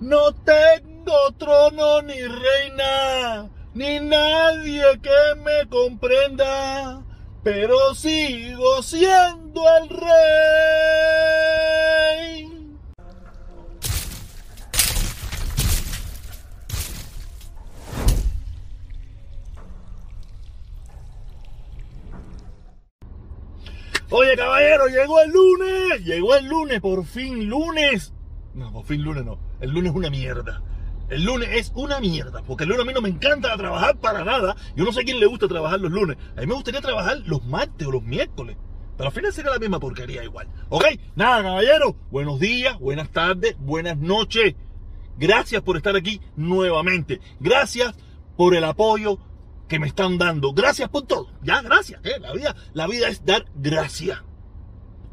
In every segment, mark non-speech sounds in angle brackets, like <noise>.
No tengo trono ni reina, ni nadie que me comprenda, pero sigo siendo el rey. Oye, caballero, llegó el lunes. Llegó el lunes, por fin lunes. No, por fin lunes no. El lunes es una mierda. El lunes es una mierda. Porque el lunes a mí no me encanta trabajar para nada. Yo no sé a quién le gusta trabajar los lunes. A mí me gustaría trabajar los martes o los miércoles. Pero al final será la misma porquería igual. ¿Ok? Nada, caballero. Buenos días, buenas tardes, buenas noches. Gracias por estar aquí nuevamente. Gracias por el apoyo que me están dando. Gracias por todo. Ya, gracias. ¿eh? La, vida, la vida es dar gracias.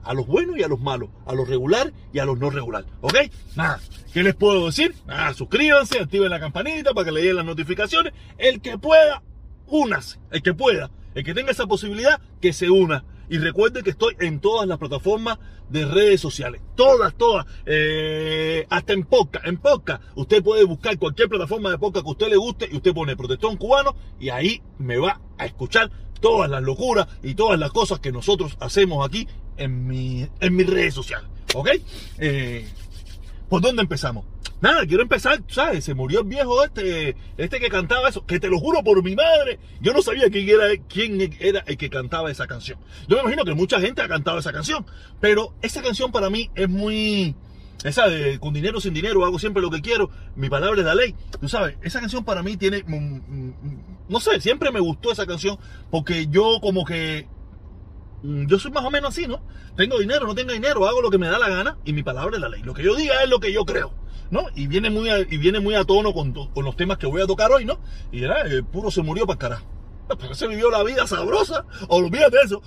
A los buenos y a los malos. A los regular y a los no regular. ¿Ok? Nada. ¿Qué les puedo decir? Nada, suscríbanse, activen la campanita para que le lleguen las notificaciones. El que pueda, únase. El que pueda. El que tenga esa posibilidad, que se una. Y recuerden que estoy en todas las plataformas de redes sociales. Todas, todas. Eh, hasta en podcast. En podcast. Usted puede buscar cualquier plataforma de podcast que usted le guste y usted pone Protestón Cubano y ahí me va a escuchar todas las locuras y todas las cosas que nosotros hacemos aquí en, mi, en mis redes sociales. ¿Ok? Eh, ¿Por dónde empezamos? Nada, quiero empezar, ¿sabes? Se murió el viejo este, este que cantaba eso, que te lo juro por mi madre, yo no sabía quién era, quién era el que cantaba esa canción. Yo me imagino que mucha gente ha cantado esa canción, pero esa canción para mí es muy, esa de con dinero sin dinero hago siempre lo que quiero, mi palabra es la ley. Tú sabes, esa canción para mí tiene, no sé, siempre me gustó esa canción porque yo como que yo soy más o menos así, ¿no? Tengo dinero, no tengo dinero, hago lo que me da la gana y mi palabra es la ley. Lo que yo diga es lo que yo creo. ¿no? Y viene muy a, y viene muy a tono con, con, los temas que voy a tocar hoy, ¿no? Y era, el puro se murió para carajo. <laughs> Pero se vivió la vida sabrosa, olvídate de eso.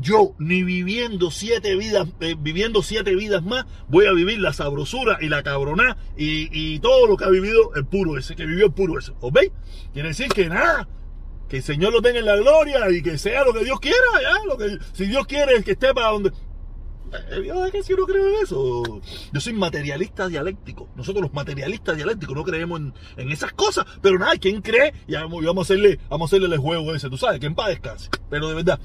Yo, ni viviendo siete vidas, eh, viviendo siete vidas más, voy a vivir la sabrosura y la cabroná y, todo lo que ha vivido el puro ese, que vivió el puro ese. ¿Os veis? Quiere decir que nada, que el Señor lo tenga en la gloria y que sea lo que Dios quiera, ya, lo que, si Dios quiere que esté para donde, yo que si no creo en eso. Yo soy materialista dialéctico. Nosotros los materialistas dialécticos no creemos en, esas cosas. Pero nada, ¿quién cree? Y vamos, a hacerle, a hacerle el juego ese, tú sabes, que en paz descanse. Pero de verdad,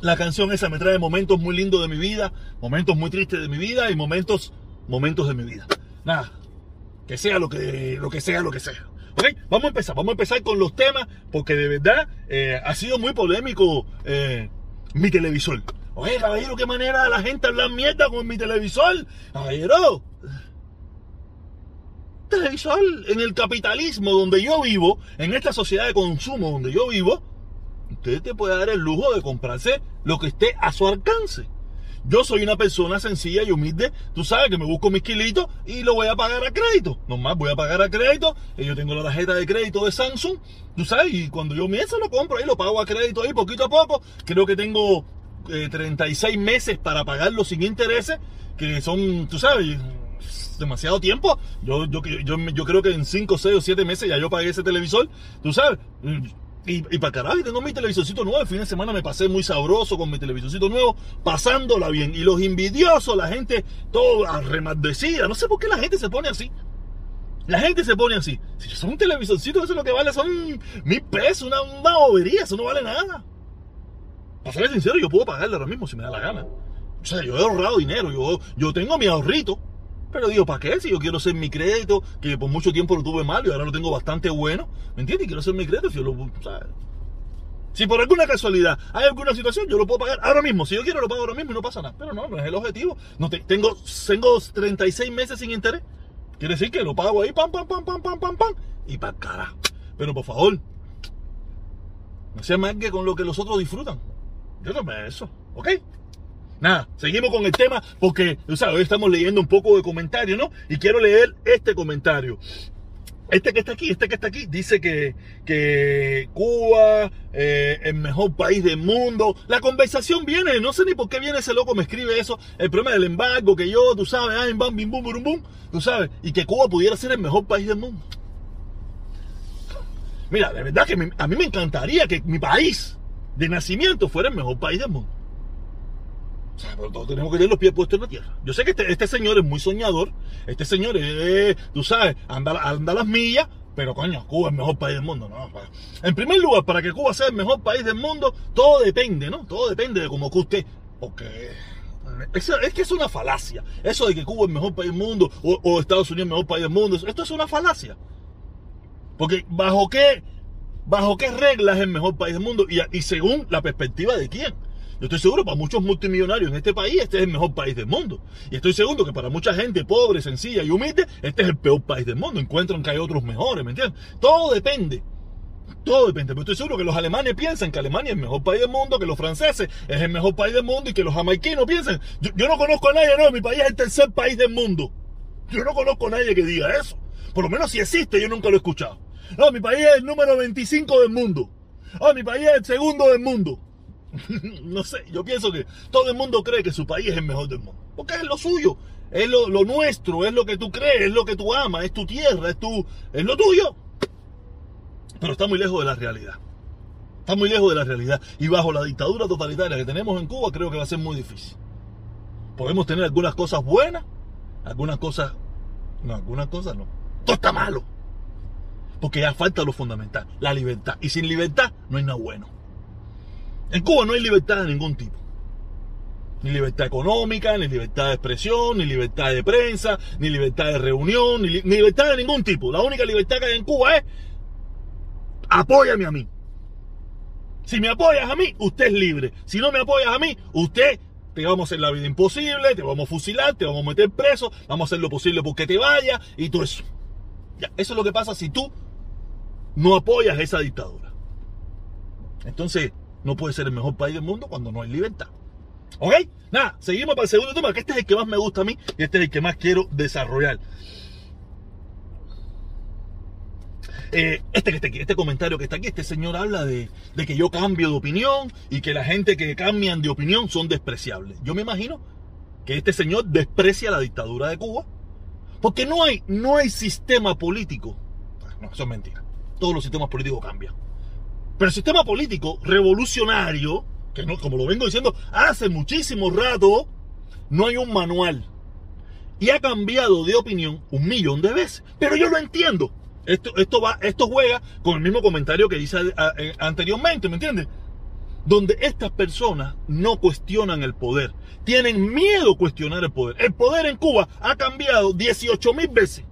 la canción esa me trae momentos muy lindos de mi vida, momentos muy tristes de mi vida y momentos, momentos de mi vida. Nada, que sea lo que, lo que sea, lo que sea. Ok, vamos a empezar, vamos a empezar con los temas, porque de verdad eh, ha sido muy polémico eh, mi televisor. Oye, caballero, qué manera la gente hablar mierda con mi televisor. Caballero. Televisor en el capitalismo donde yo vivo, en esta sociedad de consumo donde yo vivo, usted te puede dar el lujo de comprarse lo que esté a su alcance. Yo soy una persona sencilla y humilde. Tú sabes que me busco mis kilitos y lo voy a pagar a crédito. Nomás voy a pagar a crédito. Y yo tengo la tarjeta de crédito de Samsung. Tú sabes, y cuando yo me lo compro ahí, lo pago a crédito ahí poquito a poco. Creo que tengo 36 eh, meses para pagarlo sin intereses, que son, tú sabes, demasiado tiempo. Yo, yo, yo, yo creo que en 5, 6 o 7 meses ya yo pagué ese televisor, tú sabes. Y, para carajo, tengo mi televisorcito nuevo. El fin de semana me pasé muy sabroso con mi televisorcito nuevo, pasándola bien. Y los envidiosos, la gente toda remaldecida. No sé por qué la gente se pone así. La gente se pone así. Si son un televisorcito, eso es lo que vale son mil pesos, una, una bobería, eso no vale nada. Para ser sincero, yo puedo pagarle ahora mismo si me da la gana. O sea, yo he ahorrado dinero, yo, yo tengo mi ahorrito. Pero digo, ¿para qué? Si yo quiero hacer mi crédito, que por mucho tiempo lo tuve mal y ahora lo tengo bastante bueno, ¿me entiendes? Y quiero hacer mi crédito, si yo lo, Si por alguna casualidad hay alguna situación, yo lo puedo pagar ahora mismo. Si yo quiero, lo pago ahora mismo y no pasa nada. Pero no, no es el objetivo. No tengo, tengo 36 meses sin interés. Quiere decir que lo pago ahí, pam, pam, pam, pam, pam, pam, pam. Y para carajo. Pero por favor, no sea más que con lo que los otros disfrutan. Yo tomé eso, ¿ok? Nada, seguimos con el tema porque, o sea, hoy estamos leyendo un poco de comentarios, ¿no? Y quiero leer este comentario. Este que está aquí, este que está aquí, dice que, que Cuba eh, es el mejor país del mundo. La conversación viene, no sé ni por qué viene ese loco, me escribe eso. El problema del embargo, que yo, tú sabes, ah, bam, bim, bum, bum, bum, tú sabes, y que Cuba pudiera ser el mejor país del mundo. Mira, de verdad que a mí me encantaría que mi país de nacimiento fuera el mejor país del mundo. Pero todos tenemos que tener los pies puestos en la tierra. Yo sé que este, este señor es muy soñador. Este señor es, tú sabes, anda, anda las millas. Pero coño, Cuba es el mejor país del mundo, ¿no? En primer lugar, para que Cuba sea el mejor país del mundo, todo depende, ¿no? Todo depende de cómo usted. Porque es, que es una falacia. Eso de que Cuba es el mejor país del mundo o, Estados Unidos es el mejor país del mundo, esto es una falacia. Porque bajo qué, bajo qué reglas es el mejor país del mundo y según la perspectiva de quién. Yo estoy seguro para muchos multimillonarios en este país este es el mejor país del mundo. Y estoy seguro que para mucha gente pobre, sencilla y humilde, este es el peor país del mundo. Encuentran que hay otros mejores, ¿me entiendes? Todo depende. Todo depende, pero estoy seguro que los alemanes piensan que Alemania es el mejor país del mundo, que los franceses es el mejor país del mundo y que los jamaiquinos piensan. Yo, no conozco a nadie, no, mi país es el tercer país del mundo. Yo no conozco a nadie que diga eso. Por lo menos si existe, yo nunca lo he escuchado. No, mi país es el número 25 del mundo. Oh, mi país es el segundo del mundo. <laughs> no sé, yo pienso que todo el mundo cree que su país es el mejor del mundo. Porque es lo suyo, es lo, nuestro, es lo que tú crees, es lo que tú amas, es tu tierra, es, tu, es lo tuyo. Pero está muy lejos de la realidad. Está muy lejos de la realidad. Y bajo la dictadura totalitaria que tenemos en Cuba, creo que va a ser muy difícil. Podemos tener algunas cosas buenas, algunas cosas. No, algunas cosas no. Todo está malo. Porque ya falta lo fundamental, la libertad. Y sin libertad no hay nada bueno. En Cuba no hay libertad de ningún tipo. Ni libertad económica, ni libertad de expresión, ni libertad de prensa, ni libertad de reunión, ni, li ni libertad de ningún tipo. La única libertad que hay en Cuba es apóyame a mí. Si me apoyas a mí, usted es libre. Si no me apoyas a mí, usted te vamos a hacer la vida imposible, te vamos a fusilar, te vamos a meter preso, vamos a hacer lo posible porque te vaya y todo eso. Ya, eso es lo que pasa si tú no apoyas esa dictadura. Entonces, no puede ser el mejor país del mundo cuando no hay libertad. ¿Ok? Nada, seguimos para el segundo tema, que este es el que más me gusta a mí y este es el que más quiero desarrollar. Eh, este que está aquí, este comentario que está aquí, este señor habla de, que yo cambio de opinión y que la gente que cambian de opinión son despreciables. Yo me imagino que este señor desprecia la dictadura de Cuba porque no hay, no hay sistema político. No, eso es mentira. Todos los sistemas políticos cambian. Pero el sistema político revolucionario, que no, como lo vengo diciendo hace muchísimo rato, no hay un manual. Y ha cambiado de opinión un millón de veces. Pero yo lo entiendo. Esto, esto, va, esto juega con el mismo comentario que hice anteriormente, ¿me entiendes? Donde estas personas no cuestionan el poder. Tienen miedo a cuestionar el poder. El poder en Cuba ha cambiado 18 mil veces.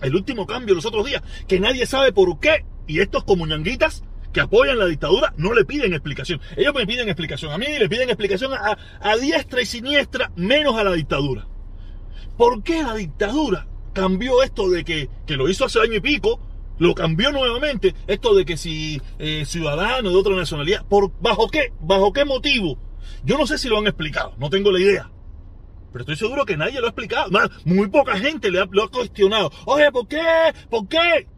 El último cambio los otros días, que nadie sabe por qué. Y estos comunanguitas que apoyan la dictadura no le piden explicación. Ellos me piden explicación a mí, le piden explicación a, a diestra y siniestra, menos a la dictadura. ¿Por qué la dictadura cambió esto de que, que lo hizo hace año y pico, lo cambió nuevamente, esto de que si eh, ciudadano de otra nacionalidad, ¿por bajo qué? ¿Bajo qué motivo? Yo no sé si lo han explicado, no tengo la idea. Pero estoy seguro que nadie lo ha explicado. Muy poca gente le ha, lo ha cuestionado. Oye, ¿por qué? ¿Por qué?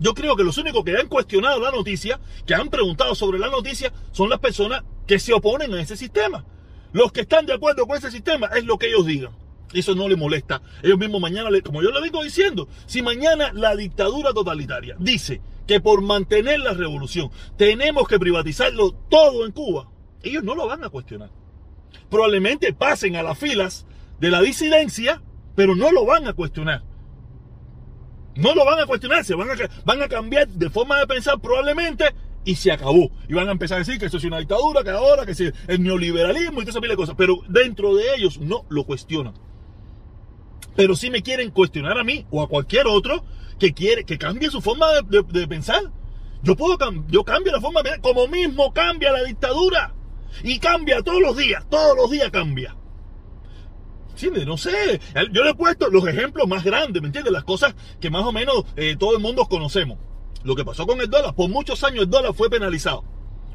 Yo creo que los únicos que han cuestionado la noticia, que han preguntado sobre la noticia, son las personas que se oponen a ese sistema. Los que están de acuerdo con ese sistema es lo que ellos digan. Eso no le molesta. Ellos mismos mañana, como yo le digo diciendo, si mañana la dictadura totalitaria dice que por mantener la revolución tenemos que privatizarlo todo en Cuba, ellos no lo van a cuestionar. Probablemente pasen a las filas de la disidencia, pero no lo van a cuestionar. No lo van a cuestionar, se van a, van a cambiar de forma de pensar probablemente y se acabó. Y van a empezar a decir que eso es una dictadura, que ahora, que es el neoliberalismo y todas esas cosas. Pero dentro de ellos no lo cuestionan pero sí me quieren cuestionar a mí o a cualquier otro que quiere que cambie su forma de, de, de pensar. Yo puedo yo cambio la forma de pensar, como mismo cambia la dictadura y cambia todos los días, todos los días cambia. Sí, no sé, yo le he puesto los ejemplos más grandes, ¿me entiendes? Las cosas que más o menos eh, todo el mundo conocemos. Lo que pasó con el dólar, por muchos años el dólar fue penalizado.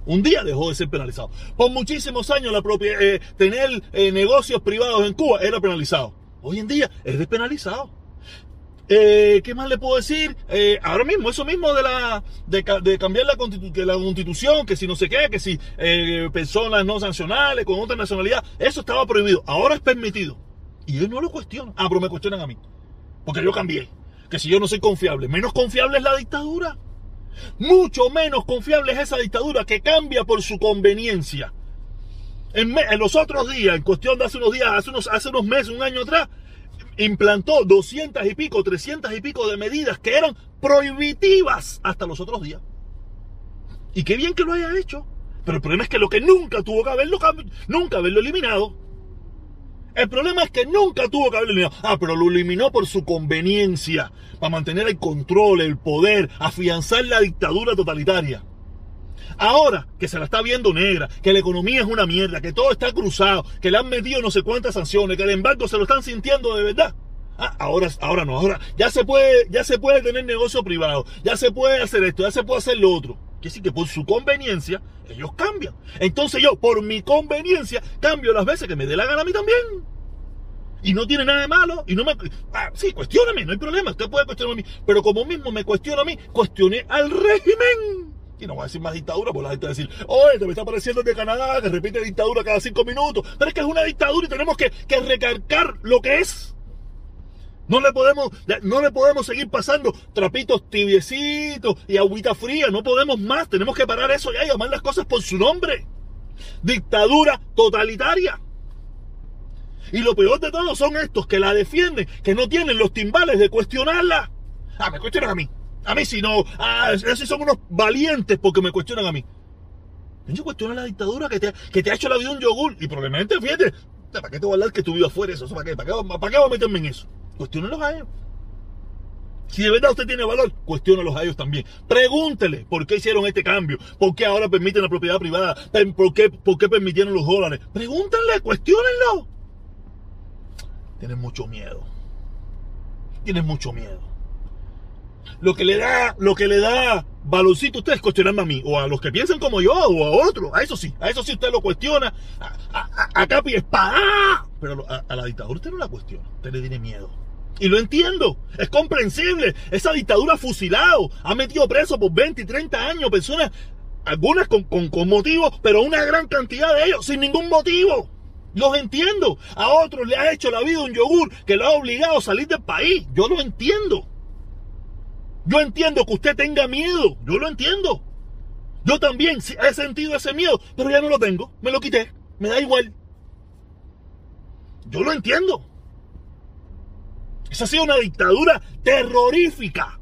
Un día dejó de ser penalizado. Por muchísimos años la propia, eh, tener eh, negocios privados en Cuba era penalizado. Hoy en día es despenalizado. ¿Qué más le puedo decir? Ahora mismo, eso mismo de la de, cambiar la, constitu la, constitución, que si no sé qué, que si personas no sancionales con otra nacionalidad, eso estaba prohibido. Ahora es permitido. Y ellos no lo cuestionan. Ah, pero me cuestionan a mí. Porque yo cambié. Que si yo no soy confiable, menos confiable es la dictadura. Mucho menos confiable es esa dictadura que cambia por su conveniencia. En, los otros días, en cuestión de hace unos días, hace unos, hace unos meses, un año atrás, implantó 200 y pico, 300 y pico de medidas que eran prohibitivas hasta los otros días. Y qué bien que lo haya hecho. Pero el problema es que lo que nunca tuvo que haberlo, nunca haberlo eliminado. El problema es que nunca tuvo que haberlo eliminado. Ah, pero lo eliminó por su conveniencia, para mantener el control, el poder, afianzar la dictadura totalitaria. Ahora que se la está viendo negra, que la economía es una mierda, que todo está cruzado, que le han metido no sé cuántas sanciones, que el embargo se lo están sintiendo de verdad. Ah, ahora, ahora no, ahora ya se puede, ya se puede tener negocio privado, ya se puede hacer esto, ya se puede hacer lo otro. Que sí que por su conveniencia ellos cambian. Entonces yo, por mi conveniencia, cambio las veces que me dé la gana a mí también. Y no tiene nada de malo. Y no me. Ah, sí, cuestióname, no hay problema. Usted puede cuestionarme a mí. Pero como mismo me cuestiona a mí, cuestione al régimen. Y no voy a decir más dictadura, porque la gente va a decir, oye, te me está pareciendo de Canadá, que repite dictadura cada cinco minutos. Pero es que es una dictadura y tenemos que, que recargar lo que es. No le podemos, no le podemos seguir pasando trapitos tibiecitos y agüita fría. No podemos más. Tenemos que parar eso ya y llamar las cosas por su nombre. Dictadura totalitaria. Y lo peor de todo son estos que la defienden, que no tienen los timbales de cuestionarla. Ah, me cuestionan a mí. A mí si no, ah, esos son unos valientes porque me cuestionan a mí. Yo cuestiono la dictadura que te, que te ha hecho la vida un yogur. Y probablemente, fíjate, ¿para qué te voy a hablar que tu vida fuera eso? ¿Para qué? ¿Para qué, para qué a meterme en eso? Cuestiónelos a ellos. Si de verdad usted tiene valor, cuestiónelos a ellos también. Pregúntele por qué hicieron este cambio, por qué ahora permiten la propiedad privada, por qué, por qué permitieron los dólares. Pregúntenle, cuestiónenlo. Tienen mucho miedo. Tienen mucho miedo. Lo que le da, lo que le da valorcito a ustedes cuestionarme a mí, o a los que piensan como yo, o a otros. A eso sí, a eso sí usted lo cuestiona. A, a, Capi espada. Pero a, la dictadura usted no la cuestiona. Usted le tiene miedo. Y lo entiendo, es comprensible. Esa dictadura fusilado ha metido preso por 20 y 30 años personas, algunas con, con, con motivos, pero una gran cantidad de ellos sin ningún motivo. Los entiendo. A otros le ha hecho la vida un yogur que lo ha obligado a salir del país. Yo lo entiendo. Yo entiendo que usted tenga miedo, yo lo entiendo. Yo también he sentido ese miedo, pero ya no lo tengo, me lo quité, me da igual. Yo lo entiendo. Esa ha sido una dictadura terrorífica.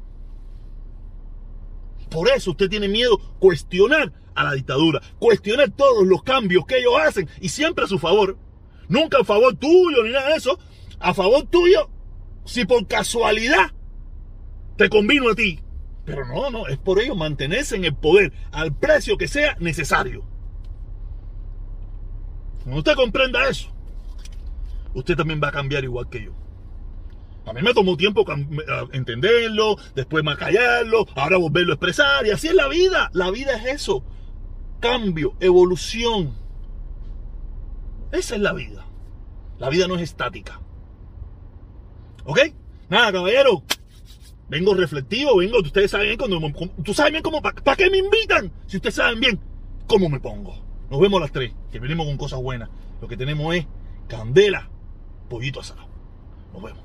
Por eso usted tiene miedo cuestionar a la dictadura, cuestionar todos los cambios que ellos hacen y siempre a su favor. Nunca a favor tuyo ni nada de eso. A favor tuyo, si por casualidad te convino a ti. Pero no, no, es por ello mantenerse en el poder al precio que sea necesario. Cuando usted comprenda eso, usted también va a cambiar igual que yo. A mí me tomó tiempo entenderlo, después más callarlo, ahora volverlo a expresar, y así es la vida. La vida es eso. Cambio, evolución. Esa es la vida. La vida no es estática. ¿Ok? Nada, caballero. Vengo reflectivo, vengo, ustedes saben bien cuando, tú sabes bien cómo, ¿para qué me invitan? Si ustedes saben bien cómo me pongo. Nos vemos a las tres, que venimos con cosas buenas. Lo que tenemos es candela, pollito asado. Nos vemos.